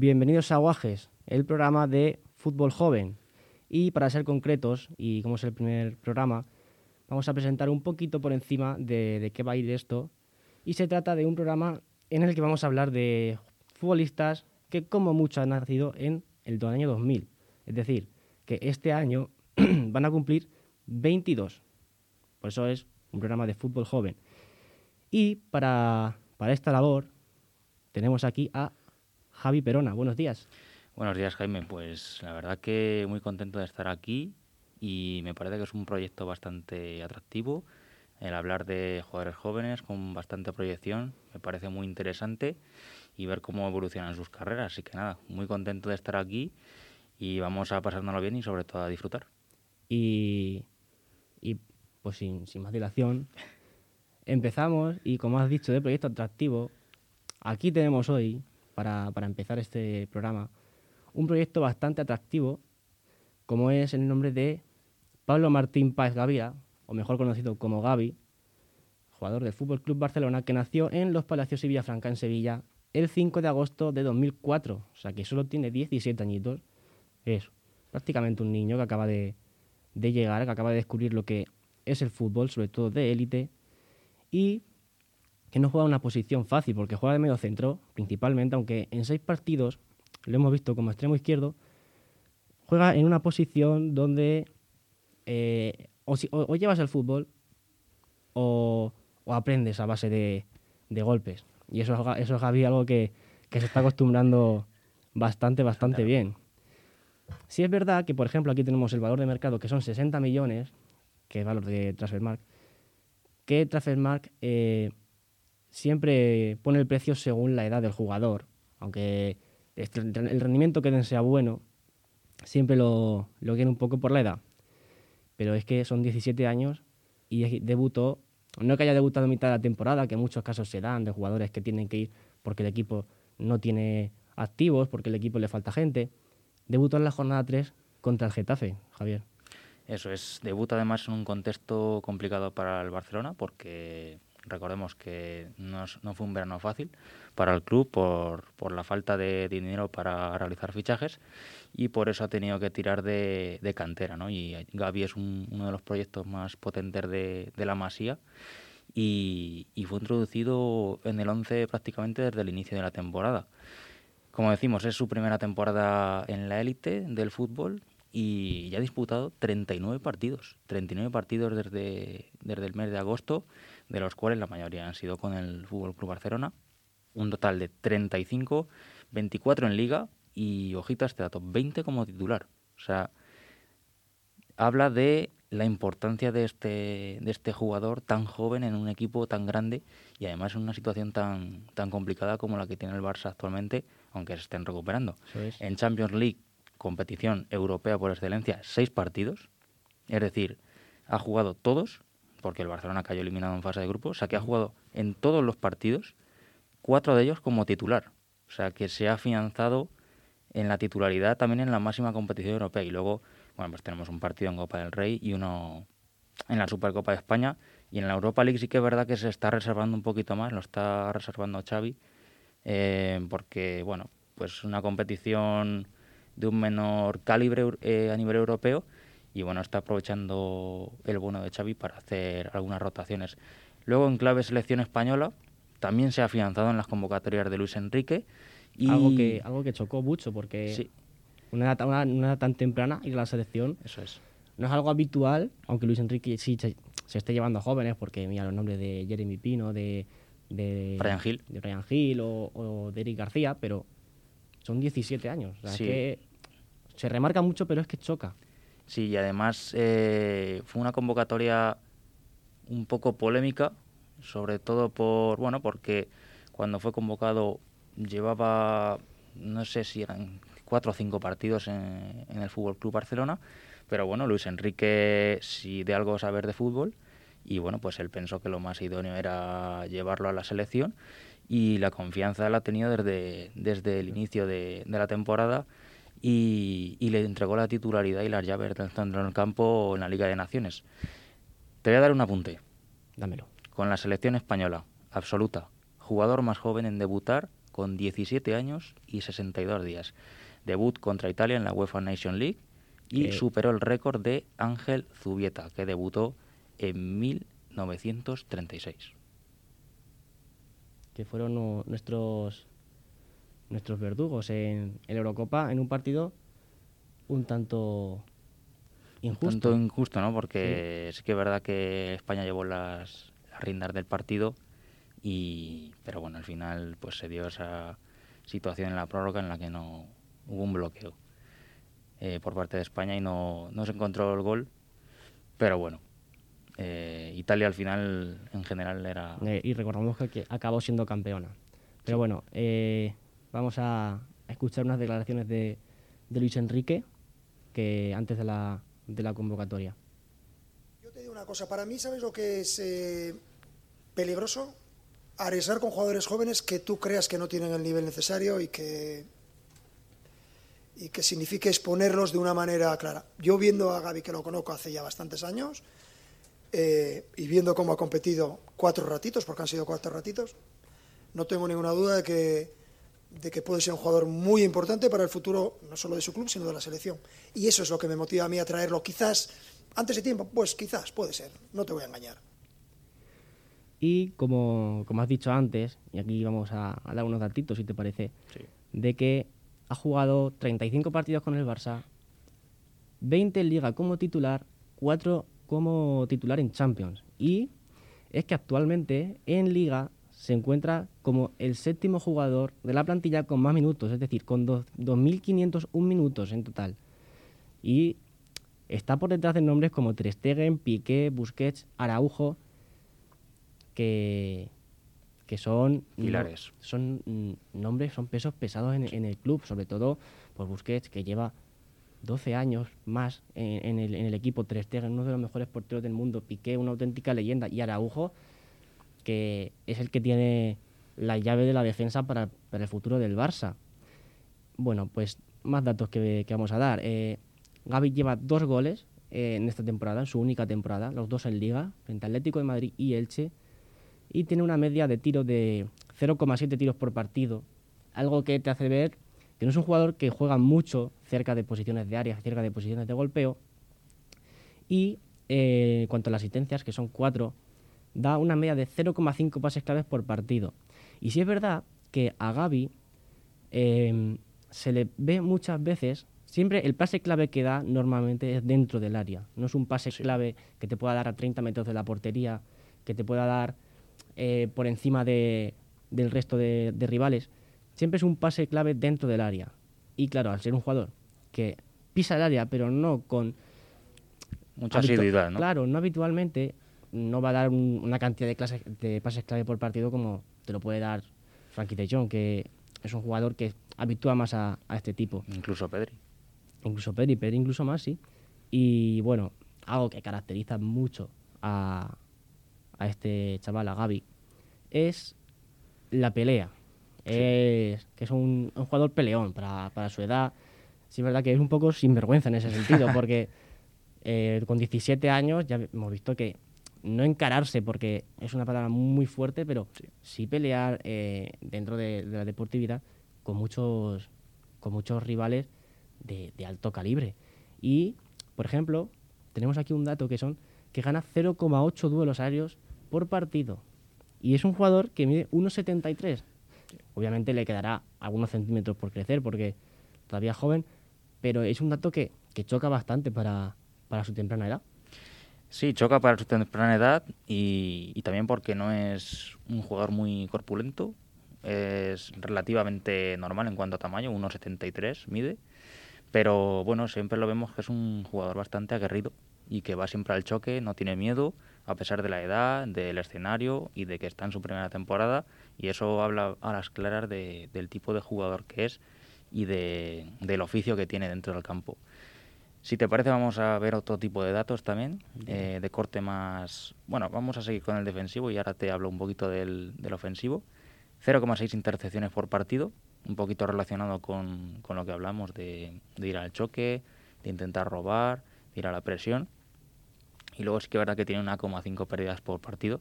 Bienvenidos a Guajes, el programa de fútbol joven. Y para ser concretos, y como es el primer programa, vamos a presentar un poquito por encima de, de qué va a ir esto. Y se trata de un programa en el que vamos a hablar de futbolistas que como mucho han nacido en el año 2000. Es decir, que este año van a cumplir 22. Por eso es un programa de fútbol joven. Y para, para esta labor tenemos aquí a Javi Perona. Buenos días. Buenos días, Jaime. Pues la verdad que muy contento de estar aquí y me parece que es un proyecto bastante atractivo. El hablar de jugadores jóvenes con bastante proyección me parece muy interesante y ver cómo evolucionan sus carreras. Así que nada, muy contento de estar aquí y vamos a pasárnoslo bien y sobre todo a disfrutar. Y, y pues sin, sin más dilación, empezamos y como has dicho, de proyecto atractivo, aquí tenemos hoy para, para empezar este programa, un proyecto bastante atractivo, como es el nombre de Pablo Martín Páez Gavira, o mejor conocido como Gavi, jugador del Fútbol Club Barcelona, que nació en Los Palacios y Villafranca, en Sevilla, el 5 de agosto de 2004. O sea que solo tiene 17 añitos. Es prácticamente un niño que acaba de, de llegar, que acaba de descubrir lo que es el fútbol, sobre todo de élite. Y que no juega una posición fácil, porque juega de medio centro, principalmente, aunque en seis partidos lo hemos visto como extremo izquierdo, juega en una posición donde eh, o, si- o- o llevas el fútbol o, o aprendes a base de, de golpes. Y eso, eso es Gavi algo que, que se está acostumbrando bastante, bastante bien. Sí es verdad que, por ejemplo, aquí tenemos el valor de mercado, que son 60 millones, que es valor de Transfermarkt, que Transfermarkt eh, siempre pone el precio según la edad del jugador. Aunque este- el rendimiento que den sea bueno, siempre lo, lo quieren un poco por la edad. Pero es que son 17 años y debutó, no que haya debutado en mitad de la temporada, que en muchos casos se dan de jugadores que tienen que ir porque el equipo no tiene activos, porque el equipo le falta gente. Debutó en la jornada 3 contra el Getafe, Javier. Eso es, debuta además en un contexto complicado para el Barcelona porque recordemos que no, no fue un verano fácil para el club por, por la falta de dinero para realizar fichajes y por eso ha tenido que tirar de, de cantera. ¿no? Y Gavi es un- uno de los proyectos más potentes de, de la Masía y, y fue introducido en el 11 prácticamente desde el inicio de la temporada. Como decimos, es su primera temporada en la élite del fútbol y ya ha disputado 39 partidos. 39 partidos desde, desde el mes de agosto, de los cuales la mayoría han sido con el Fútbol Club Barcelona. Un total de 35, 24 en Liga y, ojito a este dato, 20 como titular. O sea, habla de la importancia de este, de este jugador tan joven en un equipo tan grande y además en una situación tan, tan complicada como la que tiene el Barça actualmente, aunque se estén recuperando. Es. En Champions League, competición europea por excelencia, seis partidos. Es decir, ha jugado todos, porque el Barcelona cayó eliminado en fase de grupos, o sea que ha jugado en todos los partidos, cuatro de ellos como titular. O sea que se ha afianzado en la titularidad también en la máxima competición europea. Y luego, bueno, pues tenemos un partido en Copa del Rey y uno en la Supercopa de España. Y en la Europa League sí que es verdad que se está reservando un poquito más, lo está reservando Xavi, eh, porque, bueno, pues una competición de un menor calibre eh, a nivel europeo y, bueno, está aprovechando el bono de Xavi para hacer algunas rotaciones. Luego, en clave selección española, también se ha afianzado en las convocatorias de Luis Enrique. Y... Algo, que, algo que chocó mucho, porque Sí, una, edad, tan- una, una edad tan temprana ir a la selección eso es. no es algo habitual, aunque Luis Enrique sí se, se esté llevando a jóvenes, porque mira los nombres de Jeremy Pino, de, de Brian Hill. de Brian Hill o, o de Eric García, pero son 17 años. O sea, es Sí. que se remarca mucho, pero es que choca. Sí, y además eh, fue una convocatoria un poco polémica, sobre todo por, bueno, porque cuando fue convocado llevaba, no sé si eran cuatro o cinco partidos en, el Fútbol Club Barcelona, pero bueno, Luis Enrique sí de algo saber de fútbol y bueno, pues él pensó que lo más idóneo era llevarlo a la selección y la confianza la ha tenido desde, desde el inicio de la temporada y, y le entregó la titularidad y las llaves del centro en el campo en la Liga de Naciones. Te voy a dar un apunte. Dámelo. Con la selección española, absoluta, jugador más joven en debutar con 17 años y 62 días. Debut contra Italia en la UEFA Nation League y Eh. superó el récord de Ángel Zubieta, que debutó en 1936. que fueron nu- nuestros nuestros verdugos en, en la Eurocopa en un partido un tanto injusto. Tanto injusto, ¿no? Porque sí. que es verdad que España llevó las, las riendas del partido, y pero bueno, al final pues se dio esa situación en la prórroga en la que no hubo un bloqueo eh, por parte de España y no, no se encontró el gol, pero bueno. eh, Italia al final en general era Eh, y recordamos que, que acabó siendo campeona. Pero bueno, eh, vamos a, escuchar unas declaraciones de, de Luis Enrique que antes de la, de la convocatoria. Yo te digo una cosa, para mí, ¿sabes lo que es eh, peligroso? Arriesgar con jugadores jóvenes que tú creas que no tienen el nivel necesario y que, y que signifique exponerlos de una manera clara. Yo viendo a Gaby, que lo conozco hace ya bastantes años, eh, y viendo cómo ha competido cuatro ratitos, porque han sido cuatro ratitos, no tengo ninguna duda de que, de que puede ser un jugador muy importante para el futuro, no solo de su club, sino de la selección. Y eso es lo que me motiva a mí a traerlo. Quizás antes de tiempo, pues quizás, puede ser, no te voy a engañar. Y como, como has dicho antes, y aquí vamos a, a dar unos datitos, si te parece, Sí. de que ha jugado 35 partidos con el Barça, 20 en Liga como titular, 4 como titular en Champions. Y es que actualmente en Liga se encuentra como el séptimo jugador de la plantilla con más minutos, es decir, con dos- 2.501 minutos en total. Y está por detrás de nombres como Ter Stegen, Piqué, Busquets, Araujo, que, que son no- Pilares. son mm, nombres, son pesos pesados en, en el club, sobre todo por Busquets, que lleva 12 años más en, en el, en el equipo, Ter Stegen, uno de los mejores porteros del mundo, Piqué, una auténtica leyenda, y Araujo, que es el que tiene la llave de la defensa para, para el futuro del Barça. Bueno, pues más datos que, vamos a dar. Eh, Gaby lleva dos goles eh, en esta temporada, en su única temporada, los dos en Liga, frente a Atlético de Madrid y Elche, y tiene una media de tiro de 0,7 tiros por partido, algo que te hace ver que no es un jugador que juega mucho cerca de posiciones de área, cerca de posiciones de golpeo, y eh, en cuanto a las asistencias, que son cuatro, da una media de 0,5 pases claves por partido. Y sí es verdad que a Gaby eh, se le ve muchas veces, siempre el pase clave que da normalmente es dentro del área. No es un pase clave que te pueda dar a 30 metros de la portería, que te pueda dar eh, por encima de, del resto de, de rivales. Siempre es un pase clave dentro del área. Y claro, al ser un jugador que pisa el área, pero no con Mucha asiduidad, ¿no? Claro, no habitualmente no va a dar un- una cantidad de, clases, de pases clave por partido como te lo puede dar Frankie de Jong, que es un jugador que habitúa más a, a este tipo. Incluso Pedri. Incluso Pedri, Pedri incluso más, sí. Y bueno, algo que caracteriza mucho a, a este chaval, a Gaby, es la pelea. Es que es un, un jugador peleón para, para su edad. Sí, es verdad que es un poco sinvergüenza en ese sentido, porque eh, con 17 años ya hemos visto que no encararse, porque es una palabra muy fuerte, pero sí, pelear eh, dentro de, de la deportividad con muchos, con muchos rivales de, de alto calibre. Y, por ejemplo, tenemos aquí un dato que son que gana 0,8 duelos aéreos por partido. Y es un jugador que mide 1,73. Obviamente le quedará algunos centímetros por crecer porque todavía es joven, pero es un dato que, que choca bastante para, para su temprana edad. Sí, choca para su temprana edad y, y también porque no es un jugador muy corpulento. Es relativamente normal en cuanto a tamaño, 1,73 mide. Pero bueno, siempre lo vemos que es un jugador bastante aguerrido y que va siempre al choque, no tiene miedo, a pesar de la edad, del escenario y de que está en su primera temporada. Y eso habla a las claras de- del tipo de jugador que es y de, del oficio que tiene dentro del campo. Si te parece, vamos a ver otro tipo de datos también, eh, de corte más... Bueno, vamos a seguir con el defensivo y ahora te hablo un poquito del, del ofensivo. 0,6 intercepciones por partido, un poquito relacionado con, con lo que hablamos de, de ir al choque, de intentar robar, de ir a la presión. Y luego sí que es verdad que tiene 1,5 pérdidas por partido,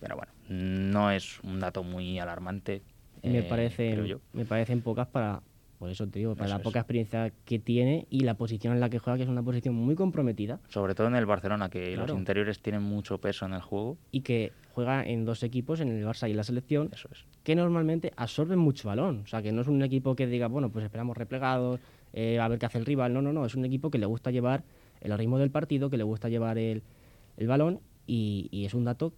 pero bueno, no es un dato muy alarmante me, eh, yo. me parecen pocas para, por eso te digo, para Eso la es. poca experiencia que tiene y la posición en la que juega, que es una posición muy comprometida Sobre todo en el Barcelona, que Claro. los interiores tienen mucho peso en el juego. y que juega en dos equipos, en el Barça y en la selección, Eso es. que normalmente absorben mucho balón. O sea, que no es un equipo que diga, bueno, pues esperamos replegados, eh, a ver qué hace el rival. No, no, no. Es un equipo que le gusta llevar el ritmo del partido, que le gusta llevar el, el balón y, y es un dato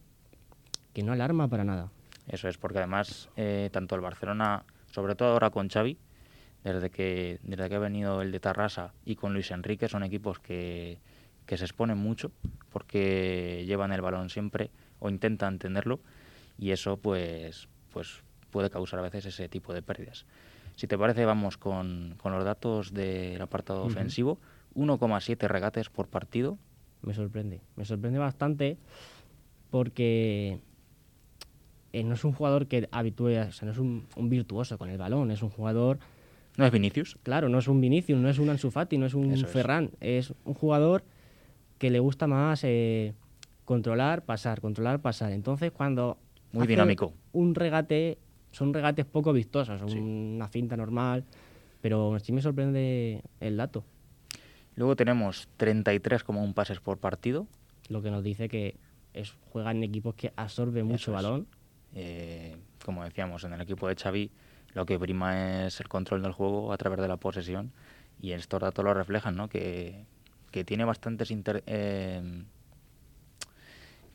que no alarma para nada. Eso es, porque además eh, tanto el Barcelona, sobre todo ahora con Xavi, desde que, desde que ha venido el de Tarrasa y con Luis Enrique, son equipos que, que se exponen mucho porque llevan el balón siempre o intentan tenerlo y eso pues, pues puede causar a veces ese tipo de pérdidas. Si te parece, vamos con, con los datos del apartado Ujú. ofensivo. 1,7 regates por partido. Me sorprende. Me sorprende bastante porque eh, no es un jugador que habitúe, o sea, no es un, un virtuoso con el balón, es un jugador ¿No es Vinicius? Claro, no es un Vinicius, no es un Ansu Fati, no es un Eso es. Ferran, es un jugador que le gusta más eh, controlar, pasar, controlar, pasar. Entonces, cuando Muy dinámico. un regate, son regates poco vistosos, Sí. una finta normal, pero sí me sorprende el dato, Luego tenemos 33,1 pases por partido. lo que nos dice que es, juega en equipos que absorbe mucho es. balón. Eh, como decíamos, en el equipo de Xavi lo que prima es el control del juego a través de la posesión y estos datos lo reflejan, ¿no? Que, que tiene bastantes inter- eh,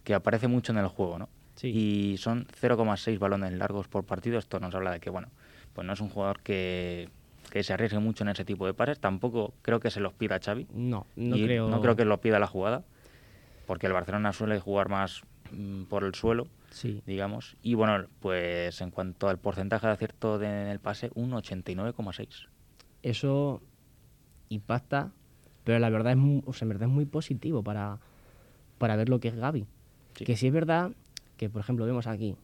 que aparece mucho en el juego, ¿no? Sí. Y son 0,6 balones largos por partido. Esto nos habla de que, bueno, pues no es un jugador que, que se arriesgue mucho en ese tipo de pases. Tampoco creo que se los pida Xavi. No, no Y creo. no creo que lo pida la jugada, porque el Barcelona suele jugar más mm, por el suelo Sí, digamos. Y bueno, pues en cuanto al porcentaje de acierto de- en el pase, un 89,6. eso impacta, pero la verdad es, mu- o sea, en verdad es muy positivo para, para ver lo que es Gaby. Sí. Que sí es verdad que, por ejemplo, vemos aquí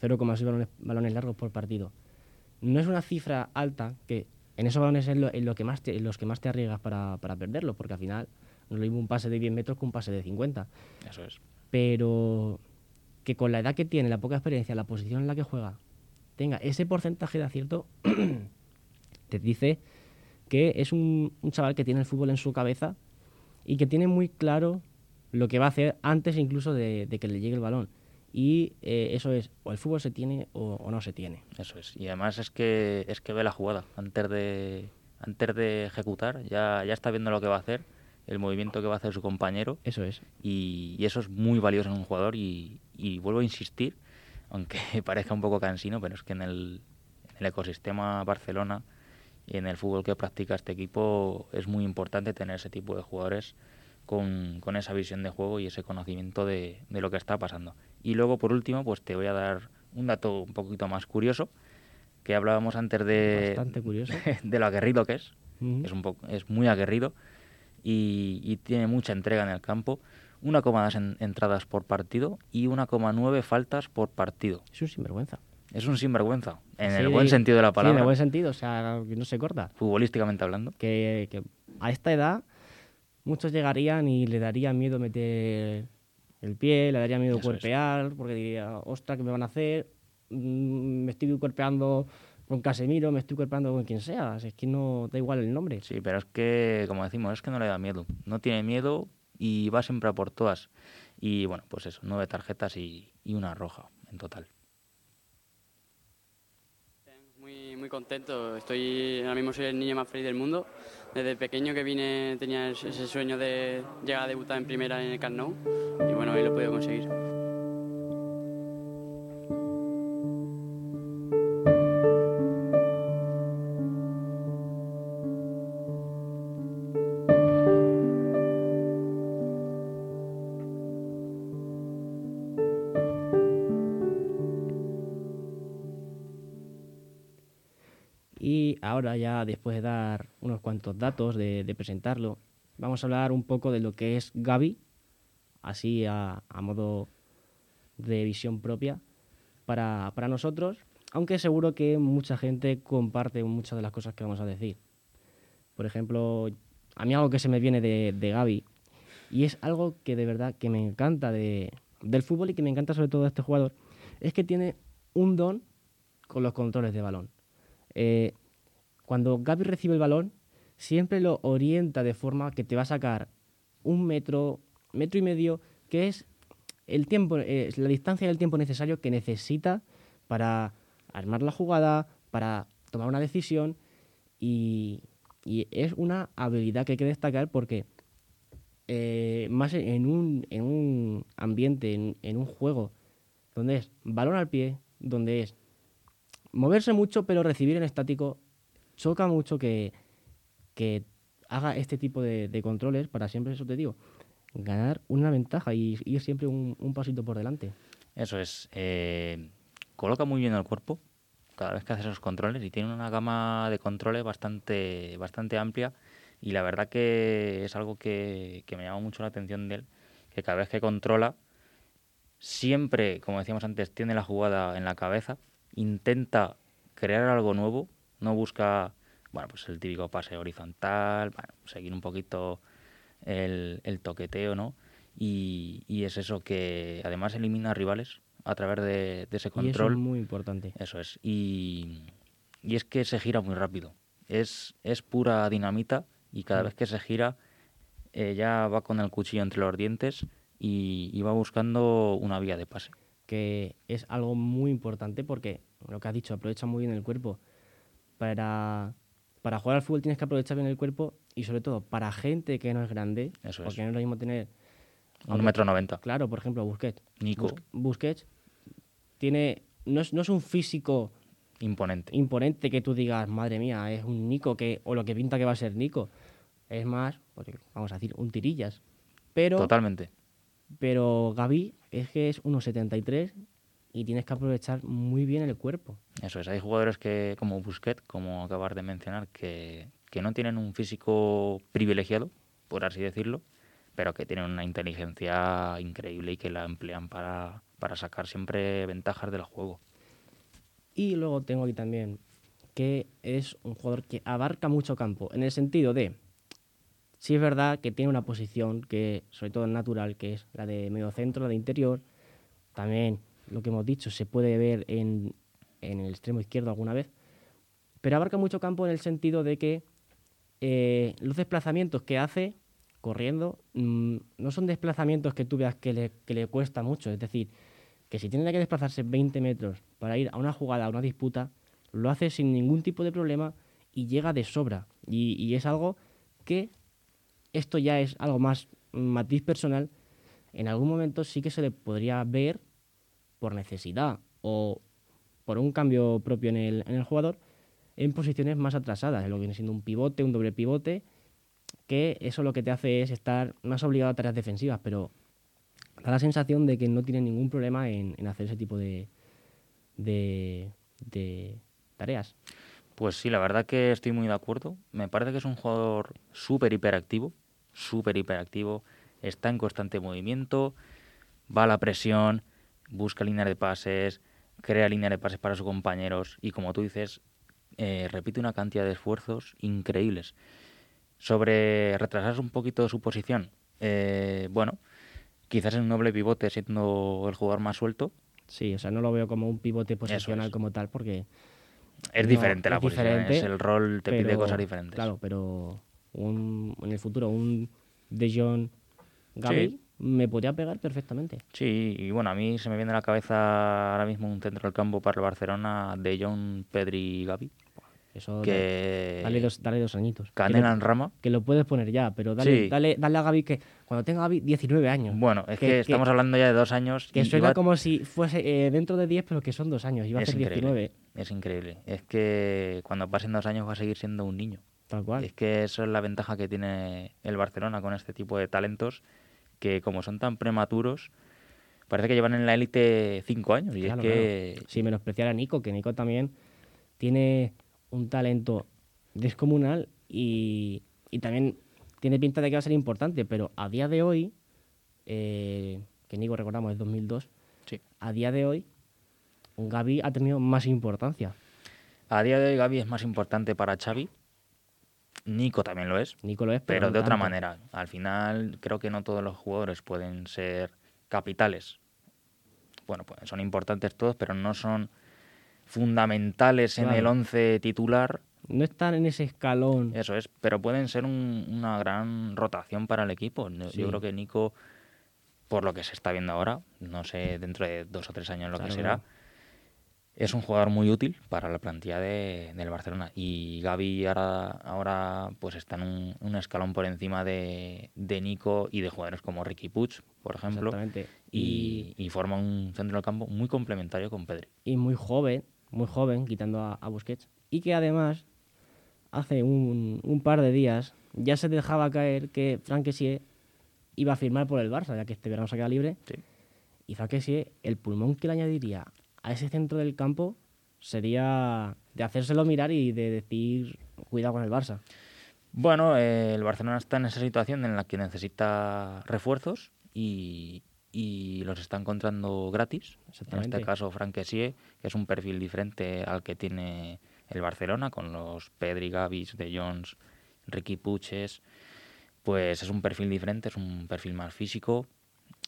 0,6 balones, balones largos por partido. No es una cifra alta, que en esos balones es lo, en lo que más te, en los que más te arriesgas para, para perderlo, porque al final no lo mismo un pase de 10 metros que un pase de 50. Eso es. Pero que con la edad que tiene, la poca experiencia, la posición en la que juega, tenga ese porcentaje de acierto, te dice que es un, chaval que tiene el fútbol en su cabeza y que tiene muy claro lo que va a hacer antes incluso de, de que le llegue el balón. Y eh, eso es, o el fútbol se tiene o, o no se tiene. Eso es. Y además es que es que ve la jugada. Antes de, antes de ejecutar, ya, ya está viendo lo que va a hacer, el movimiento que va a hacer su compañero. Eso es. Y, y eso es muy valioso en un jugador. Y, y vuelvo a insistir, aunque parezca un poco cansino, pero es que en el, en el ecosistema Barcelona y en el fútbol que practica este equipo es muy importante tener ese tipo de jugadores con, con esa visión de juego y ese conocimiento de, de lo que está pasando. Y luego, por último, pues te voy a dar un dato un poquito más curioso, que hablábamos antes de, Bastante curioso. de lo aguerrido que es. Es, un poco, es muy aguerrido y, y tiene mucha entrega en el campo. 1,2 en- entradas por partido y 1,9 faltas por partido. Es un sinvergüenza. Es un sinvergüenza, en Sí, el buen sentido de la Sí, en palabra, el buen sentido, o sea, que no se corta. futbolísticamente hablando. que, que a esta edad muchos llegarían y le daría miedo meter el pie, le daría miedo Eso es. cuerpear, porque diría, ostras, ¿qué me van a hacer? Mm, Me estoy cuerpeando con Casemiro, me estoy cuerpeando con quien sea, es que no da igual el nombre. Sí, pero es que, como decimos, es que no le da miedo. No tiene miedo y va siempre a por todas. Y bueno, pues eso, nueve tarjetas y, y una roja en total. Muy, muy contento. Estoy ahora mismo soy el niño más feliz del mundo. Desde pequeño que vine tenía ese ese sueño de llegar a debutar en primera en el Camp Nou y bueno, hoy lo he podido conseguir. Ahora ya, después de dar unos cuantos datos, de, presentarlo, vamos a hablar un poco de lo que es Gaby, así a, modo de visión propia para, para nosotros, aunque seguro que mucha gente comparte muchas de las cosas que vamos a decir. Por ejemplo, a mí algo que se me viene de, de Gaby, y es algo que de verdad que me encanta de, del fútbol y que me encanta sobre todo de este jugador, es que tiene un don con los controles de balón. Eh, cuando Gaby recibe el balón, siempre lo orienta de forma que te va a sacar un metro, metro y medio, que es el tiempo, eh, la distancia y el tiempo necesario que necesita para armar la jugada, para tomar una decisión y, y es una habilidad que hay que destacar porque eh, más en un, en un ambiente, en, en un juego, donde es balón al pie, donde es moverse mucho pero recibir en estático, choca mucho que, que haga este tipo de, controles para siempre, eso te digo, ganar una ventaja y ir siempre un, un pasito por delante. Eso es. eh, coloca muy bien el cuerpo cada vez que hace esos controles y tiene una gama de controles bastante, bastante amplia y la verdad que es algo que, que me llama mucho la atención de él, que cada vez que controla, siempre, como decíamos antes, tiene la jugada en la cabeza, intenta crear algo nuevo, no busca, bueno, pues el típico pase horizontal, bueno, seguir un poquito el, el toqueteo, ¿no? Y, y es eso que además elimina rivales a través de, de ese Y eso control. es muy importante. Eso es. Y, y es que se gira muy rápido. Es, es pura dinamita y cada Mm. vez que se gira eh, ya va con el cuchillo entre los dientes y, y va buscando una vía de pase. que es algo muy importante porque, lo que has dicho, aprovecha muy bien el cuerpo. Para, para jugar al fútbol tienes que aprovechar bien el cuerpo y sobre todo para gente que no es grande, Eso es. porque no es lo mismo tener... Un metro noventa. Claro, por ejemplo, Busquets. Nico. Bus- Busquets tiene, no, es, no es un físico Imponente. imponente que tú digas, madre mía, es un Nico que, o lo que pinta que va a ser Nico. Es más, vamos a decir, un tirillas. Pero, Totalmente. pero Gaby es que es 1,73 y tienes que aprovechar muy bien el cuerpo. Eso es. Hay jugadores que, como Busquets, como acabas de mencionar, que, que no tienen un físico privilegiado, por así decirlo, pero que tienen una inteligencia increíble y que la emplean para, para sacar siempre ventajas del juego. Y luego tengo aquí también que es un jugador que abarca mucho campo, en el sentido de, sí es verdad que tiene una posición que, sobre todo natural, que es la de medio centro, la de interior. También, lo que hemos dicho, se puede ver en, en el extremo izquierdo alguna vez. Pero abarca mucho campo en el sentido de que eh, los desplazamientos que hace corriendo mm, no son desplazamientos que tú veas que le, que le cuesta mucho. Es decir, que si tiene que desplazarse 20 metros para ir a una jugada, a una disputa, lo hace sin ningún tipo de problema y llega de sobra. Y, y es algo que, esto ya es algo más matiz personal, en algún momento sí que se le podría ver por necesidad o por un cambio propio en el, jugador en posiciones más atrasadas, en lo que viene siendo un pivote, un doble pivote, que eso lo que te hace es estar más obligado a tareas defensivas, pero da la sensación de que no tiene ningún problema en, en hacer ese tipo de, de, de tareas. Pues sí, la verdad que estoy muy de acuerdo. Me parece que es un jugador súper hiperactivo, súper hiperactivo, está en constante movimiento, va a la presión, busca líneas de pases, crea líneas de pases para sus compañeros y como tú dices, eh, repite una cantidad de esfuerzos increíbles. Sobre retrasarse un poquito su posición, eh, bueno, quizás en un doble pivote siendo el jugador más suelto, Sí, o sea, no lo veo como un pivote posicional es. como tal, porque es No, diferente la es posición, diferente, es el rol te pide cosas diferentes. Claro, pero un, en el futuro un De Jong Gaby Sí. Me podría pegar perfectamente. Sí, y bueno, a mí se me viene a la cabeza ahora mismo un centro del campo para el Barcelona de John, Pedri y Gavi, Eso que dale, dos, dale dos añitos. Que canela lo, en rama. que lo puedes poner ya, pero dale, Sí. dale, dale a Gaby que cuando tenga Gaby 19 años. Bueno, es que, que- estamos hablando ya de dos años que suena como si fuese eh, dentro de 10, pero que son dos años. Iba a ser increíble, 19. es increíble. Es que cuando pasen dos años va a seguir siendo un niño. Tal cual. Es que eso es la ventaja que tiene el Barcelona con este tipo de talentos que como son tan prematuros, parece que llevan en la élite cinco años. Y Claro, es que Sin menospreciar a Nico, que Nico también tiene un talento descomunal y, y también tiene pinta de que va a ser importante, pero a día de hoy, eh, que Nico recordamos es 2002, sí. a día de hoy Gaby ha tenido más importancia. a día de hoy Gavi es más importante para Xavi. Nico también lo es. Nico lo es, pero, de otra manera. Al final creo que no todos los jugadores pueden ser capitales. Bueno, pues son importantes todos, pero no son fundamentales en el Claro. 11 titular, No están en ese escalón. eso es, pero pueden ser un- una gran rotación para el equipo. Sí. Yo creo que Nico, por lo que se está viendo ahora, no sé dentro de dos o tres años lo Claro que será. Es un jugador muy útil para la plantilla de, del Barcelona. Y Gaby ahora, ahora pues está en un, un escalón por encima de, de Nico y de jugadores como Ricky Puig, por ejemplo. Exactamente. Y, y forma un centro del campo muy complementario con Pedri. y muy joven, muy joven, quitando a, a Busquets, y que además hace un, un par de días ya se dejaba caer que Frank Kessie iba a firmar por el Barça, ya que este verano se queda libre, Sí. y Frank Kessie, el pulmón que le añadiría a ese centro del campo sería de hacérselo mirar y de decir cuidado con el Barça. Bueno, eh, el Barcelona está en esa situación en la que necesita refuerzos y, y los está encontrando gratis. En este caso, Frank Kessie, que es un perfil diferente al que tiene el Barcelona, con los Pedri, Gavis, De Jong, Ricky Puches. Pues es un perfil diferente, es un perfil más físico,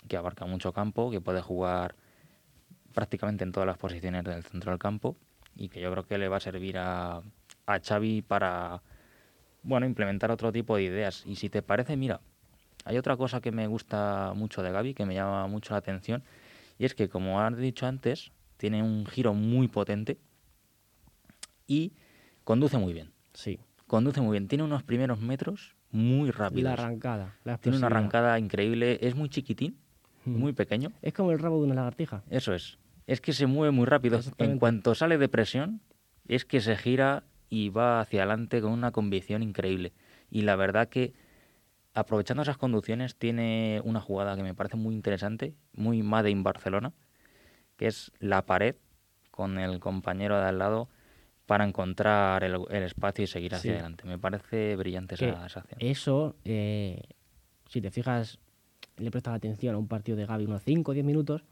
que abarca mucho campo, que puede jugar prácticamente en todas las posiciones del centro del campo y que yo creo que le va a servir a, a Xavi para bueno, implementar otro tipo de ideas. Y si te parece, mira, hay otra cosa que me gusta mucho de Gaby, que me llama mucho la atención, y es que, como has dicho antes, tiene un giro muy potente y conduce muy bien. Sí. Conduce muy bien. Tiene unos primeros metros muy rápidos. la arrancada. la Tiene una arrancada increíble. Es muy chiquitín, Mm. muy pequeño. Es como el rabo de una lagartija. Eso es. Es que se mueve muy rápido. En cuanto sale de presión, es que se gira y va hacia adelante con una convicción increíble. Y la verdad que, aprovechando esas conducciones, tiene una jugada que me parece muy interesante, muy Made in Barcelona, que es la pared con el compañero de al lado para encontrar el, el espacio y seguir hacia Sí. adelante. Me parece brillante que esa, esa acción. Eso, eh, si te fijas, le prestas atención a un partido de Gaby unos 5 o 10 minutos,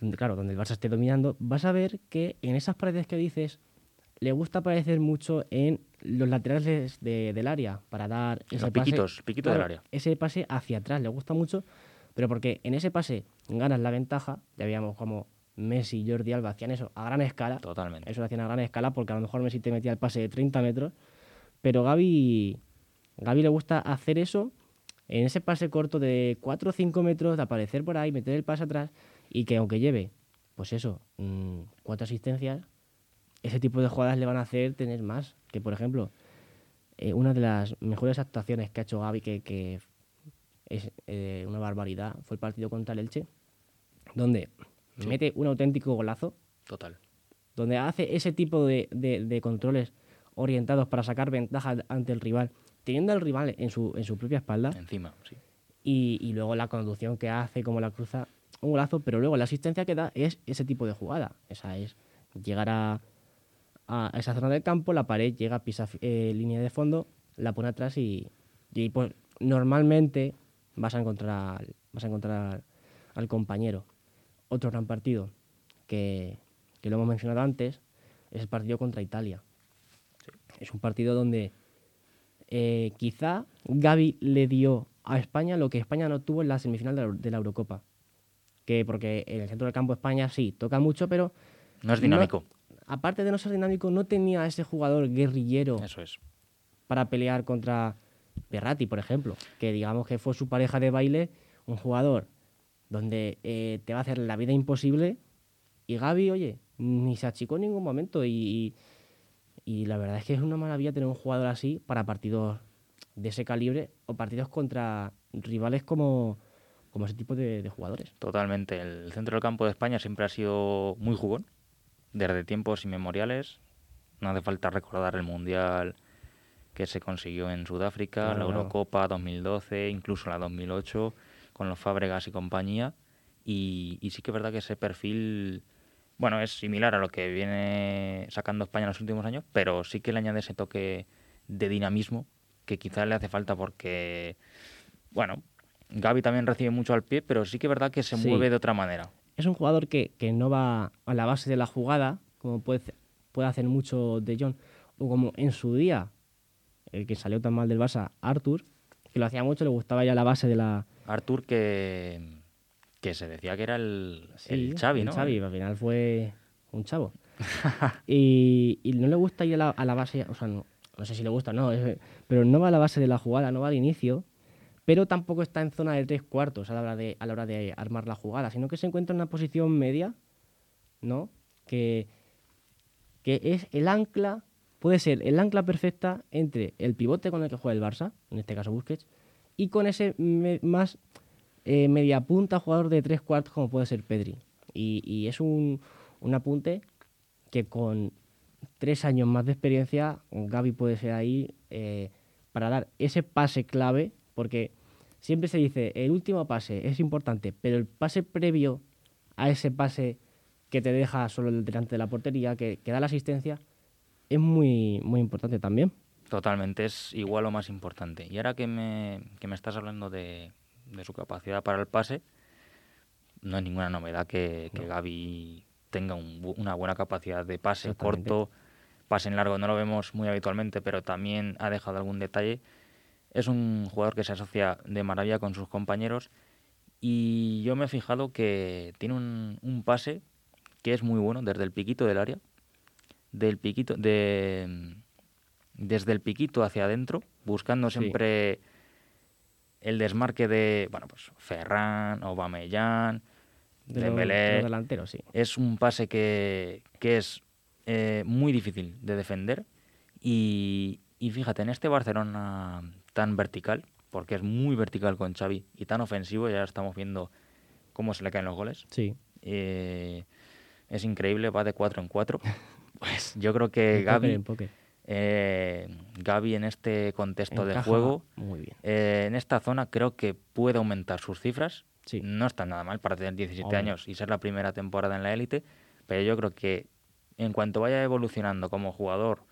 donde, claro, donde el Barça esté dominando, vas a ver que en esas paredes que dices, le gusta aparecer mucho en los laterales de- del área para dar ese los pase. piquitos, piquitos del área. Ese pase hacia atrás le gusta mucho, pero porque en ese pase ganas la ventaja, ya veíamos como Messi y Jordi Alba hacían eso a gran escala. Totalmente. Eso lo hacían a gran escala porque a lo mejor Messi te metía el pase de 30 metros. Pero Gaby, Gaby le gusta hacer eso en ese pase corto de 4 o 5 metros, de aparecer por ahí, meter el pase atrás y que aunque lleve, pues eso, mm, cuatro asistencias, ese tipo de jugadas le van a hacer tener más. Que por ejemplo, eh, una de las mejores actuaciones que ha hecho Gaby, que, que es eh, una barbaridad, fue el partido contra el Elche, donde Sí. mete un auténtico golazo Total. donde hace ese tipo de, de- de controles orientados para sacar ventaja ante el rival, teniendo al rival en su, en su propia espalda, Encima, sí. y, y luego la conducción que hace, como la cruza, un golazo, pero luego la asistencia que da es ese tipo de jugada. Esa es llegar a, a esa zona del campo, la pared llega, pisa eh, línea de fondo, la pone atrás y, y, pues normalmente vas a encontrar al, vas a encontrar al compañero. Otro gran partido que, que lo hemos mencionado antes es el partido contra Italia. Es un partido donde eh, quizá Gaby le dio a España lo que España no tuvo en la semifinal de la, de la Eurocopa. Que porque en el centro del campo España sí, toca mucho, pero No es dinámico. aparte de no ser dinámico, no tenía a ese jugador guerrillero Eso es. para pelear contra Perrati, por ejemplo, que digamos que fue su pareja de baile, un jugador donde eh, te va a hacer la vida imposible y Gaby, oye, ni se achicó en ningún momento y, y la verdad es que es una maravilla tener un jugador así para partidos de ese calibre o partidos contra rivales como, como ese tipo de, de jugadores. Totalmente. El centro del campo de España siempre ha sido muy jugón, desde tiempos inmemoriales. No hace falta recordar el Mundial que se consiguió en Sudáfrica, Claro, la. Eurocopa 2012, incluso la 2008, con los Fábregas y compañía. Y, y sí que es verdad que ese perfil, bueno, es similar a lo que viene sacando España en los últimos años, pero sí que le añade ese toque de dinamismo que quizás le hace falta porque, bueno, Gaby también recibe mucho al pie, pero sí que es verdad que se Sí. mueve de otra manera. es un jugador que, que no va a la base de la jugada, como puede, puede hacer mucho De Jong, o como en su día, el que salió tan mal del Barça, Arthur, que lo hacía mucho, le gustaba ya la base de la... Artur que, que se decía que era el, Sí, el Xavi, el ¿no? Xavi, al final fue un chavo. y, y no le gusta ir a la, a la base, o sea, no, no sé si le gusta o no, es- pero no va a la base de la jugada, no va al inicio, pero tampoco está en zona de tres cuartos a la hora de, a la hora de armar la jugada, sino que se encuentra en una posición media, ¿no? Que, que es el ancla, puede ser el ancla perfecta entre el pivote con el que juega el Barça, en este caso Busquets, y con ese más eh, media punta jugador de tres cuartos como puede ser Pedri. Y, y es un, un apunte que con tres años más de experiencia, Gaby puede ser ahí eh, para dar ese pase clave, porque siempre se dice, el último pase es importante, pero el pase previo a ese pase que te deja solo delante de la portería, que, que da la asistencia, es muy, muy importante también. Totalmente, es igual o más importante. Y ahora que me, que me estás hablando de, de su capacidad para el pase, no es ninguna novedad que, que Gaby tenga un una buena capacidad de pase corto, pase en largo. No lo vemos muy habitualmente, pero también ha dejado algún detalle. Es un jugador que se asocia de maravilla con sus compañeros y yo me he fijado que tiene un, un pase que es muy bueno desde el piquito del área, del piquito de desde el piquito hacia adentro, buscando Sí. siempre el desmarque de, bueno, pues Ferran, Aubameyang, De Dembélé. sí. Es un pase que, que es eh, muy difícil de defender y, y fíjate, en este Barcelona tan vertical, porque es muy vertical con Xavi y tan ofensivo, ya estamos viendo cómo se le caen los goles. Sí. Eh, es increíble, va de 4 en 4. Pues yo creo que Gaby, en póker. eh, Gaby en este contexto de juego, Muy bien. eh, en esta zona creo que puede aumentar sus cifras. Sí. No está nada mal para tener 17 Hombre. años y ser la primera temporada en la élite, pero yo creo que en cuanto vaya evolucionando como jugador,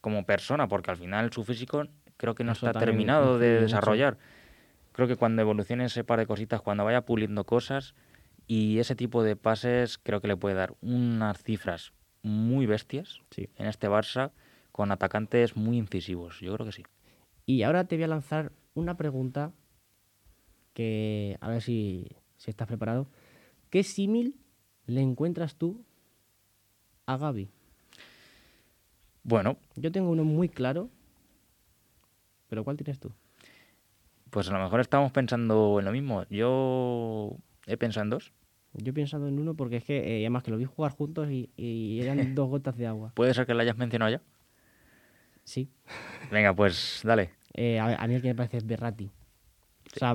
como persona, porque al final su físico creo que no Eso está terminado de mucho. desarrollar. Creo que cuando evolucione ese par de cositas, cuando vaya puliendo cosas y ese tipo de pases, creo que le puede dar unas cifras muy bestias Sí. en este Barça con atacantes muy incisivos. Yo creo que sí. Y ahora te voy a lanzar una pregunta que a ver si, si estás preparado. ¿Qué símil le encuentras tú a Gaby? Bueno, Yo tengo uno muy claro, pero ¿cuál tienes tú? Pues a lo mejor estamos pensando en lo mismo. Yo he pensado en dos. Yo he pensado en uno porque es que eh, además que lo vi jugar juntos y, y eran dos gotas de agua. ¿Puede ser que lo hayas mencionado ya? Sí. Venga, pues dale. Eh, a, a mí el que me parece es Berratti. O sea,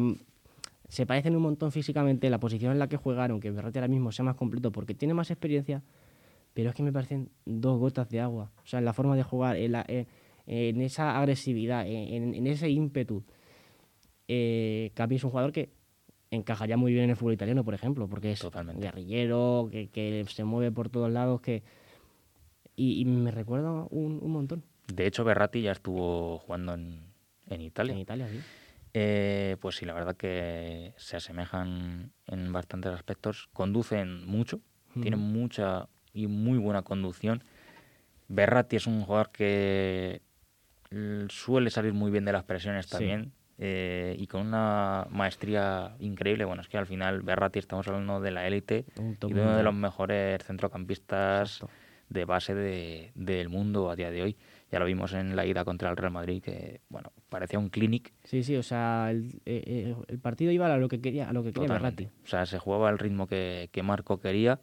se parecen un montón físicamente, la posición en la que jugaron, que Berratti ahora mismo sea más completo porque tiene más experiencia, pero es que me parecen dos gotas de agua. O sea, en la forma de jugar, en, la- en- en esa agresividad, en, en ese ímpetu. Eh, Capi es un jugador que encajaría muy bien en el fútbol italiano, por ejemplo, porque es Totalmente. guerrillero, que, que se mueve por todos lados, que y, y me recuerda un, un montón De hecho, Berratti ya estuvo jugando en, en Italia. en Italia, sí. Eh, pues sí, la verdad que se asemejan en bastantes aspectos. Conducen mucho, tienen mucha y muy buena conducción. Berratti es un jugador que suele salir muy bien de las presiones Sí. también eh, y con una maestría increíble. Bueno, es que al final Berratti estamos hablando de la élite y de uno de los mejores centrocampistas Exacto. de base de- del mundo a día de hoy. Ya lo vimos en la ida contra el Real Madrid, que bueno, parecía un clinic Sí, sí, o sea, el, eh, eh, el partido iba a lo que quería, a lo que quería. Berratti. O sea, se jugaba al ritmo que, que Marco quería.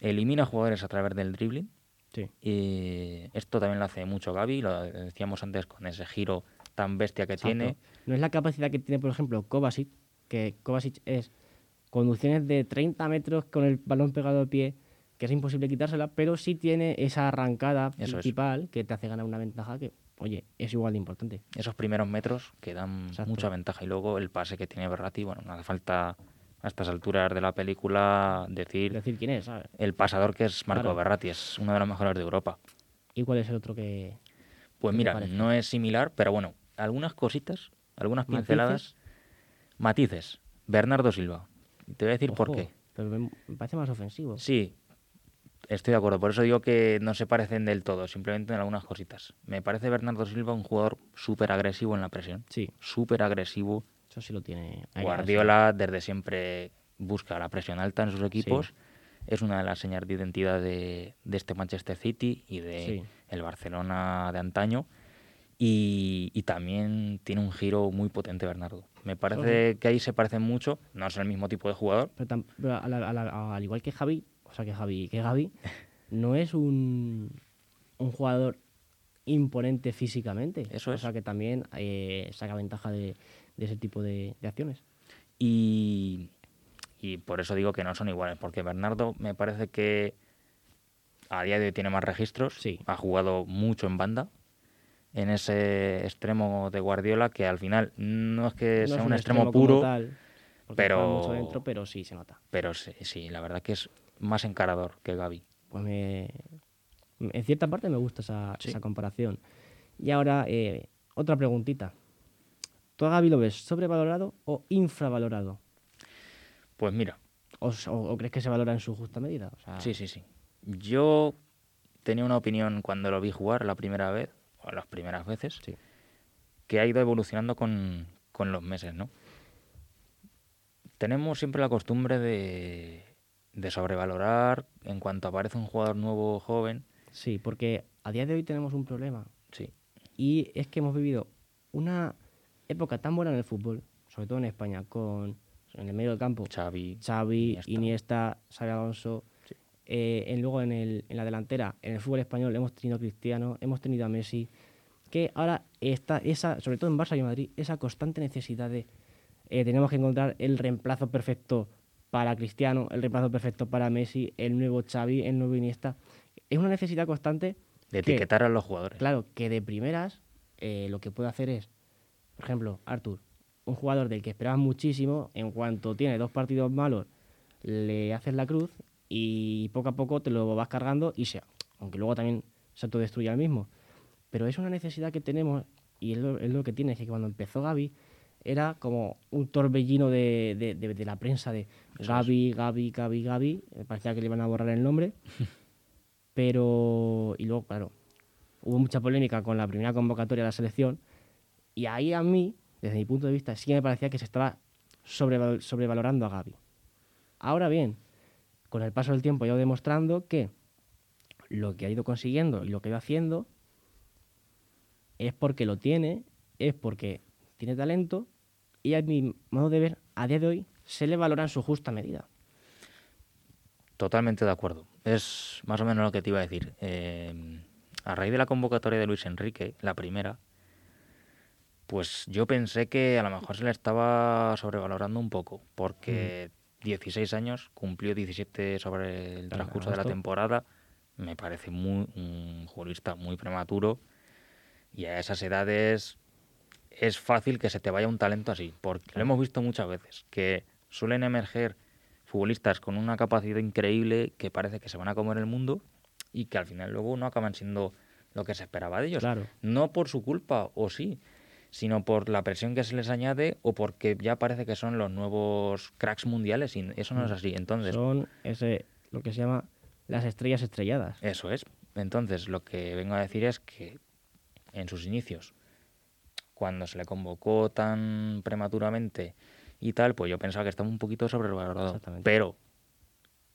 Elimina jugadores a través del dribbling. Sí. Y esto también lo hace mucho Gaby, lo decíamos antes con ese giro tan bestia que tiene. No es la capacidad que tiene, por ejemplo, Kovacic, que Kovacic es conducciones de 30 metros con el balón pegado al pie, que es imposible quitársela, pero sí tiene esa arrancada Eso es. principal que te hace ganar una ventaja que, oye, es igual de importante. Esos primeros metros que dan Exacto. mucha ventaja. Y luego el pase que tiene Berratti, bueno, no hace falta a estas alturas de la película decir Decir quién es, ¿sabes? el pasador que es Marco Claro. Berratti, es uno de los mejores de Europa. ¿Y cuál es el otro que...? Pues ¿Qué te mira, no es similar, pero bueno, algunas cositas, algunas pinceladas. Matices. Bernardo Silva. Te voy a decir por qué. Pero me, me parece más ofensivo. Sí, estoy de acuerdo. Por eso digo que no se parecen del todo, simplemente en algunas cositas. Me parece Bernardo Silva un jugador súper agresivo en la presión. Sí, Súper agresivo. Eso sí lo tiene. Guardiola desde siempre busca la presión alta en sus equipos. es una de las señales de identidad de, de este Manchester City y de Sí. el Barcelona de antaño. Y, y también tiene un giro muy potente Bernardo. Me parece que ahí se parecen mucho, no es el mismo tipo de jugador, Pero, tam- pero a la- a la- al igual que Javi, o sea que Javi, que Gaby, no es un, un jugador imponente físicamente. Eso O es. sea que también eh, saca ventaja de, de ese tipo de, de acciones. Y, y por eso digo que no son iguales, porque Bernardo me parece que a día de hoy tiene más registros, Sí. ha jugado mucho en banda, en ese extremo de Guardiola, que al final no es que No sea es un, extremo, puro, tal, pero- mucho dentro, pero sí se nota. pero sí, sí, la verdad que es más encarador que Gaby. Pues me, en cierta parte me gusta esa, Sí. esa comparación. Y ahora, eh, otra preguntita. ¿Tú a Gaby lo ves sobrevalorado o infravalorado? Pues mira, ¿O, o- o crees que se valora en su justa medida? O sea, sí, sí, sí. Yo tenía una opinión cuando lo vi jugar la primera vez, o las primeras veces, Sí. que ha ido evolucionando con, con los meses, ¿no? Tenemos siempre la costumbre de, de sobrevalorar en cuanto aparece un jugador nuevo joven. Sí, porque a día de hoy tenemos un problema. Sí, Y es que hemos vivido una época tan buena en el fútbol, sobre todo en España, con en el medio del campo, Xavi, Xavi, Iniesta. Iniesta, Xavi Alonso. Sí. Eh, en, luego en, el- en la delantera, en el fútbol español, hemos tenido a Cristiano, hemos tenido a Messi, que ahora está esa, sobre todo en Barça y Madrid, esa constante necesidad de eh, tenemos que encontrar el reemplazo perfecto para Cristiano, el reemplazo perfecto para Messi, el nuevo Xavi, el nuevo Iniesta. Es una necesidad constante de que- etiquetar a los jugadores. Claro, que de primeras eh, lo que puede hacer es, por ejemplo, Artur, un jugador del que esperabas muchísimo, en cuanto tiene dos partidos malos, le haces la cruz y poco a poco te lo vas cargando y se, aunque luego también se autodestruye al mismo. Pero es una necesidad que tenemos y es lo, es lo que tiene, es que cuando empezó Gaby era como un torbellino de, de- de- de la prensa de Gaby, Gaby, Gaby, Gaby, parecía que le iban a borrar el nombre. Pero, y luego, claro, hubo mucha polémica con la primera convocatoria de la selección y ahí a mí, desde mi punto de vista, sí que me parecía que se estaba sobreval- sobrevalorando a Gaby. Ahora bien, con el paso del tiempo he ido demostrando que lo que ha ido consiguiendo y lo que ha ido haciendo es porque lo tiene, es porque tiene talento y a mi modo de ver, a día de hoy, se le valora en su justa medida. Totalmente de acuerdo. Es más o menos lo que te iba a decir. Eh, a raíz de la convocatoria de Luis Enrique, la primera, pues yo pensé que a lo mejor se le estaba sobrevalorando un poco, porque 16 años, cumplió 17 sobre el transcurso de la temporada, me parece muy, un futbolista muy prematuro y a esas edades es fácil que se te vaya un talento así, porque lo hemos visto muchas veces, que suelen emerger futbolistas con una capacidad increíble que parece que se van a comer el mundo y que al final luego no acaban siendo lo que se esperaba de ellos. Claro. No por su culpa, o sí, sino por la presión que se les añade o porque ya parece que son los nuevos cracks mundiales y eso no es así. Entonces, Son ese, lo que se llama las estrellas estrelladas. eso es. Entonces, lo que vengo a decir es que en sus inicios, cuando se le convocó tan prematuramente y tal, pues yo pensaba que estaba un poquito sobrevalorado. Pero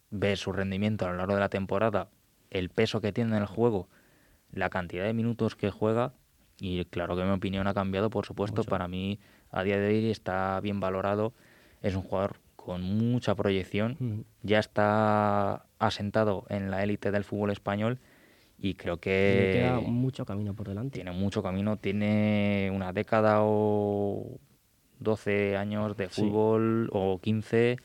ves su rendimiento a lo largo de la temporada, el peso que tiene en el juego, la cantidad de minutos que juega, y claro que mi opinión ha cambiado, por supuesto. Mucho. Para mí, a día de hoy está bien valorado. Es un jugador con mucha proyección ya está asentado en la élite del fútbol español y creo Le que queda mucho camino por delante. tiene mucho camino, tiene una década o 12 años de Sí. fútbol o 15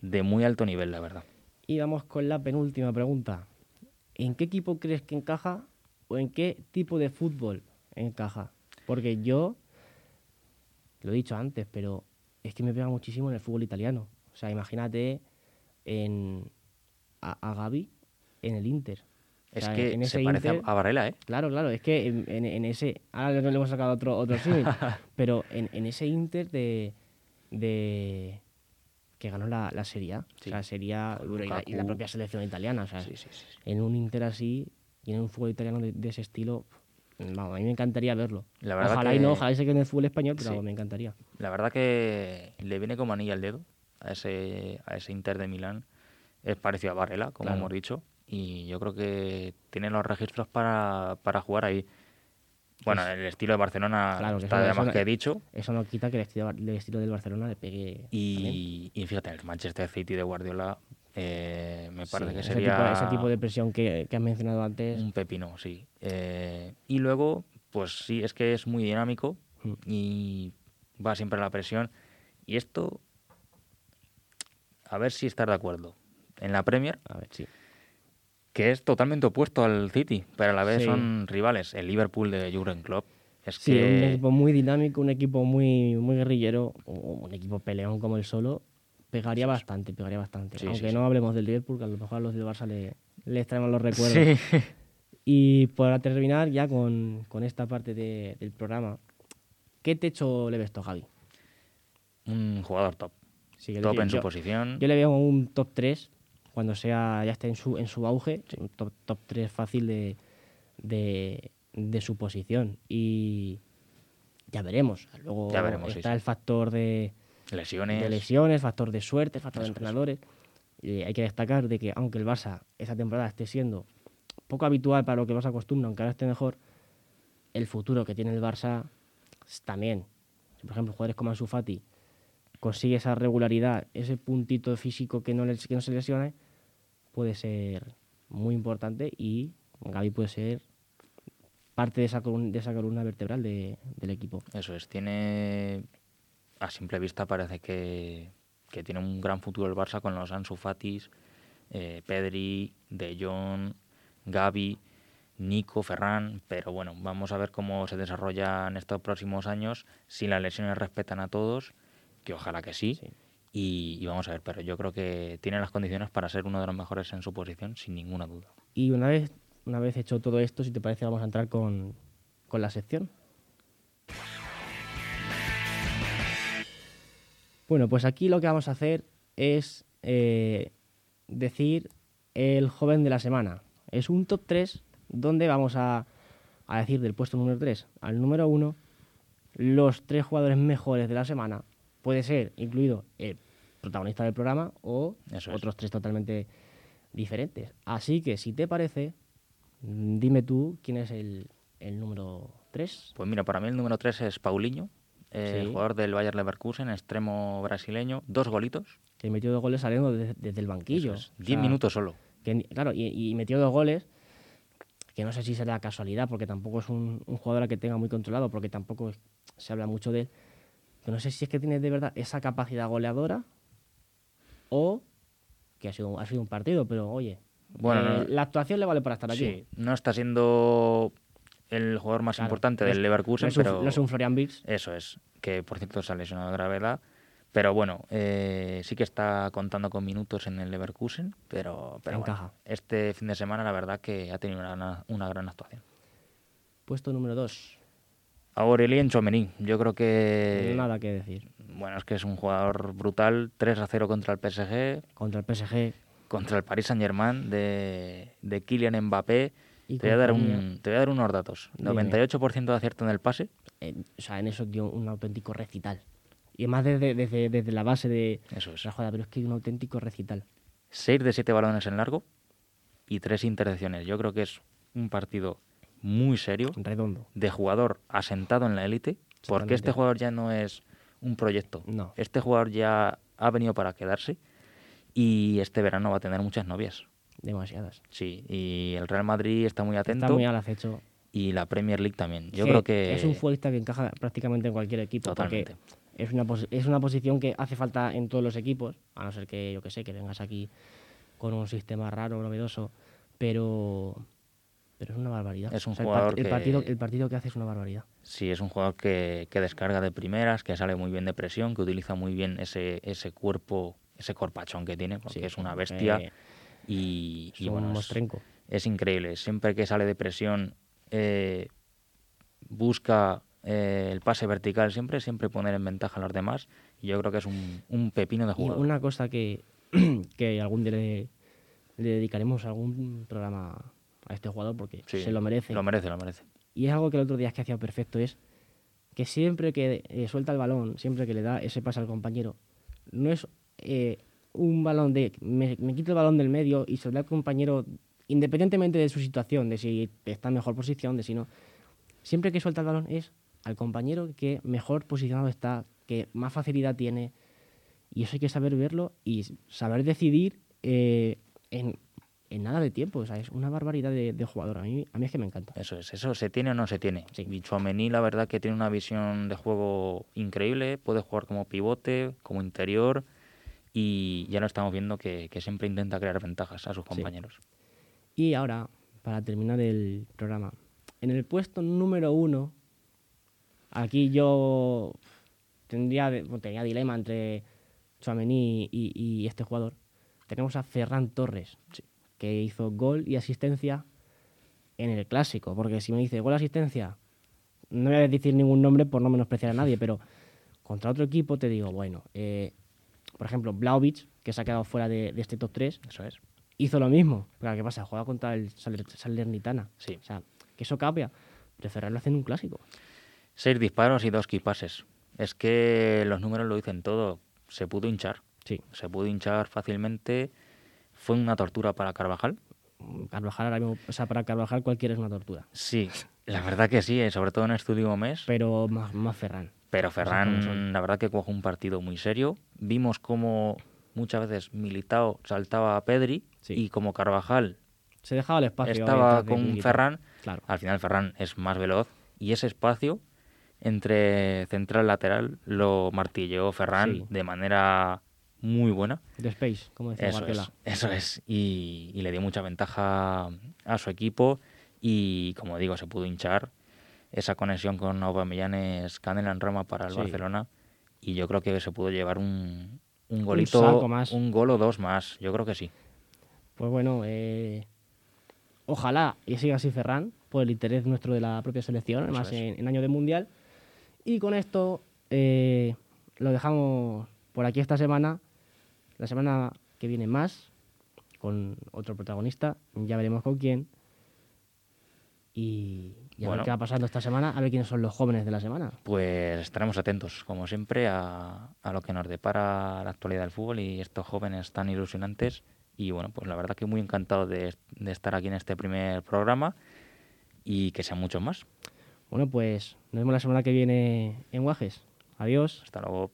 de muy alto nivel, la verdad. Y vamos con la penúltima pregunta. ¿En qué equipo crees que encaja o en qué tipo de fútbol encaja? Porque yo, lo he dicho antes, pero es que me pega muchísimo en el fútbol italiano. O sea, imagínate en, a, a Gaby en el Inter. O Es sea, que en se ese parece a- Inter- a Varela, ¿eh? Claro, claro, es que en, en- en ese. Ahora le hemos sacado otro, otro símil, pero en, en ese Inter de. de que ganó la, la Serie A. Sí. O sea, Serie A bueno, y, la, y la Lukaku. propia selección italiana. O sea, Sí, sí, sí, sí. en un Inter así y en un fútbol italiano de, de ese estilo, vamos, a mí me encantaría verlo. La verdad ojalá que- y no, ojalá y se quede en el fútbol español, pero Sí. me encantaría. La verdad que le viene como anilla al dedo a ese, a ese Inter de Milán. es parecido a Varela, como Claro. hemos dicho, y yo creo que tiene los registros para, para jugar ahí. Bueno, Pues- el estilo de Barcelona Claro, está de más no- que he dicho. Eso no quita que el estilo, el estilo del Barcelona le pegue. Y, y fíjate, el Manchester City de Guardiola eh, me Sí, parece que ese sería Tipo, ese tipo de presión que, que has mencionado antes. un pepino, sí. Eh, y luego, pues sí, es que es muy dinámico Mm. y va siempre a la presión. Y esto, a ver si estás de acuerdo. En la Premier, A ver, sí. que es totalmente opuesto al City, pero a la vez Sí. son rivales. El Liverpool de Jurgen Klopp. Es Sí, un que equipo muy dinámico, un equipo muy, muy guerrillero, o un equipo peleón como el solo, pegaría bastante, pegaría bastante. Sí, Aunque sí. no hablemos del Liverpool, que a lo mejor a los del Barça le, les traemos los recuerdos. Y para terminar ya con, con esta parte de- del programa, ¿qué techo le ves tú, Javi? un jugador top. Sí, Top yo- en su yo- posición. Yo le veo un top 3 cuando sea ya esté en su, en su auge, un top, top 3 fácil de, de, de su posición. Y ya veremos. Luego Ya veremos, está el factor de, Lesiones. de lesiones, factor de suerte, factor de Eso es. entrenadores. Y hay que destacar de que aunque el Barça esa temporada esté siendo poco habitual para lo que el Barça acostumbra, aunque ahora esté mejor, el futuro que tiene el Barça también. Si, por ejemplo, jugadores como Ansu Fati consigue esa regularidad, ese puntito físico que no, le- que no se lesione, puede ser muy importante y Gaby puede ser parte de esa, columna- de esa columna vertebral de- del equipo. Eso es, tiene. A simple vista parece que, que tiene un gran futuro el Barça con los Ansu Fatis, eh, Pedri, De Jong, Gavi, Nico, Ferran. Pero bueno, vamos a ver cómo se desarrolla en estos próximos años. Si las lesiones respetan a todos, que ojalá que sí. Sí. Y, y vamos a ver, pero yo creo que tiene las condiciones para ser uno de los mejores en su posición, sin ninguna duda. Y una vez, una vez hecho todo esto, si te parece, vamos a entrar con, con la sección. Bueno, pues aquí lo que vamos a hacer es eh, decir el joven de la semana. Es un top 3 donde vamos a, a decir del puesto número 3 al número 1 los tres jugadores mejores de la semana. Puede ser incluido el protagonista del programa o Eso es. otros tres totalmente diferentes. Así que, si te parece, dime tú quién es el, el número 3. Pues mira, para mí el número 3 es Paulinho, eh, Sí. jugador del Bayer Leverkusen, extremo brasileño, dos golitos. Que metió dos goles saliendo desde, desde el banquillo. Eso es, O 10 sea, minutos solo. que claro, y, y metió dos goles, que no sé si será casualidad, porque tampoco es un, un jugador al que tenga muy controlado, porque tampoco es- se habla mucho de él. Pero no sé si es que tiene de verdad esa capacidad goleadora o que ha sido, ha sido un partido, pero oye, Bueno, eh, no- la actuación le vale para estar aquí. Sí, no está siendo el jugador más Claro, importante es- del Leverkusen, no es un, pero no es un Florian Wirtz, eso es, que por cierto se ha lesionado de gravedad. Pero bueno, eh, sí que está contando con minutos en el Leverkusen, pero, pero bueno, este fin de semana la verdad que ha tenido una, gran- una gran actuación. puesto número 2. Aurelien Chouameni, yo creo que Nada que decir. bueno, es que es un jugador brutal, 3 a 0 contra el PSG, Contra el PSG contra el Paris Saint-Germain de, de Kylian Mbappé. Y Te voy, a dar un, te voy a dar unos datos. Dime. 98% de acierto en el pase. eh, o sea, en eso dio un auténtico recital. Y además desde, desde, desde la base de Eso es. la jugada, pero es que un auténtico recital. 6 de 7 balones en largo y 3 intercepciones. Yo creo que es un partido muy serio Redondo. de jugador asentado en la élite, porque este jugador ya no es un proyecto. No. Este jugador ya ha venido para quedarse y este verano va a tener muchas novias. Demasiadas. Sí, y el Real Madrid está muy atento Está muy al acecho. y la Premier League también. Yo Que creo que Es un futbolista que encaja prácticamente en cualquier equipo. Totalmente. Porque es una, es una posición que hace falta en todos los equipos, a no ser que, yo que sé, que vengas aquí con un sistema raro, novedoso, pero, pero es una barbaridad. Es un el, jugador el que- partido, el partido que hace es una barbaridad. Sí, es un jugador que, que descarga de primeras, que sale muy bien de presión, que utiliza muy bien ese, ese cuerpo, ese corpachón que tiene, porque Sí, es una eh, bestia. Y, Es y un bueno, es, mostrenco. es increíble. Siempre que sale de presión, eh, busca eh, el pase vertical, siempre, siempre poner en ventaja a los demás. Y yo creo que es un, un pepino de Y jugador. una cosa que, que algún día le, le dedicaremos algún programa a este jugador porque Sí, se lo merece. Lo merece, lo merece. Y es algo que el otro día es que hacía perfecto, es que siempre que eh, suelta el balón, siempre que le da ese pase al compañero, no es eh, un balón de. Me, me quito el balón del medio y se lo al compañero, independientemente de su situación, de si está en mejor posición, de si no. Siempre que suelta el balón es al compañero que mejor posicionado está, que más facilidad tiene. Y eso hay que saber verlo y saber decidir eh, en, en nada de tiempo. O sea, es una barbaridad de, de jugador. A mí, a mí es que me encanta. Eso es, eso se tiene o no se tiene. Sí. Y Tchouaméni, la verdad que tiene una visión de juego increíble, puede jugar como pivote, como interior y ya lo estamos viendo que, que siempre intenta crear ventajas a sus compañeros. Y ahora, para terminar el programa, en el puesto número uno, aquí yo tendría, tenía dilema entre Chouameni y, y este jugador. Tenemos a Ferran Torres, que hizo gol y asistencia en el clásico. Porque si me dice gol y asistencia, no voy a decir ningún nombre por no menospreciar a nadie, pero contra otro equipo te digo, bueno, eh, por ejemplo, Blaovic, que se ha quedado fuera de, de este top 3, Eso es. hizo lo mismo. Pero ¿qué pasa? Juega contra el Saler- Salernitana. Sí. O sea, que eso cambia. Pero Ferran lo hace en un clásico. Seis disparos y dos pases. Es que los números lo dicen todo. Se pudo hinchar. Sí. Se pudo hinchar fácilmente. Fue una tortura para Carvajal. Carvajal ahora mismo, o sea, para Carvajal cualquiera es una tortura. Sí, la verdad que sí, eh, sobre todo en este último mes. Pero más, más Ferran. Pero. Ferran, la verdad que cogió un partido muy serio. Vimos como muchas veces Militao saltaba a Pedri Sí. y como Carvajal Se dejaba el espacio. estaba de con. Ferran, Claro. al final Ferran es más veloz y ese espacio entre central lateral lo martilleó Ferran Sí. de manera muy buena. The Space, como decía Eso Guardiola. es, eso es. Y, y le dio mucha ventaja a su equipo y, como digo, se pudo hinchar. Esa conexión con Aubameyang es canela en Roma para el Sí. Barcelona y yo creo que se pudo llevar un, un golito, más. un gol o dos más. Yo creo que sí. Pues bueno, eh, ojalá y siga así Ferran, por el interés nuestro de la propia selección, además en año de mundial. Y con esto eh, lo dejamos por aquí esta semana. La semana que viene más, con otro protagonista, ya veremos con quién. Y, y a Bueno. ver qué va pasando esta semana, a ver quiénes son los jóvenes de la semana. Pues estaremos atentos, como siempre, a, a lo que nos depara la actualidad del fútbol y estos jóvenes tan ilusionantes. Y bueno, pues la verdad que muy encantado de, de estar aquí en este primer programa y que sean muchos más. Bueno, pues nos vemos la semana que viene en Guajes. Adiós. Hasta luego.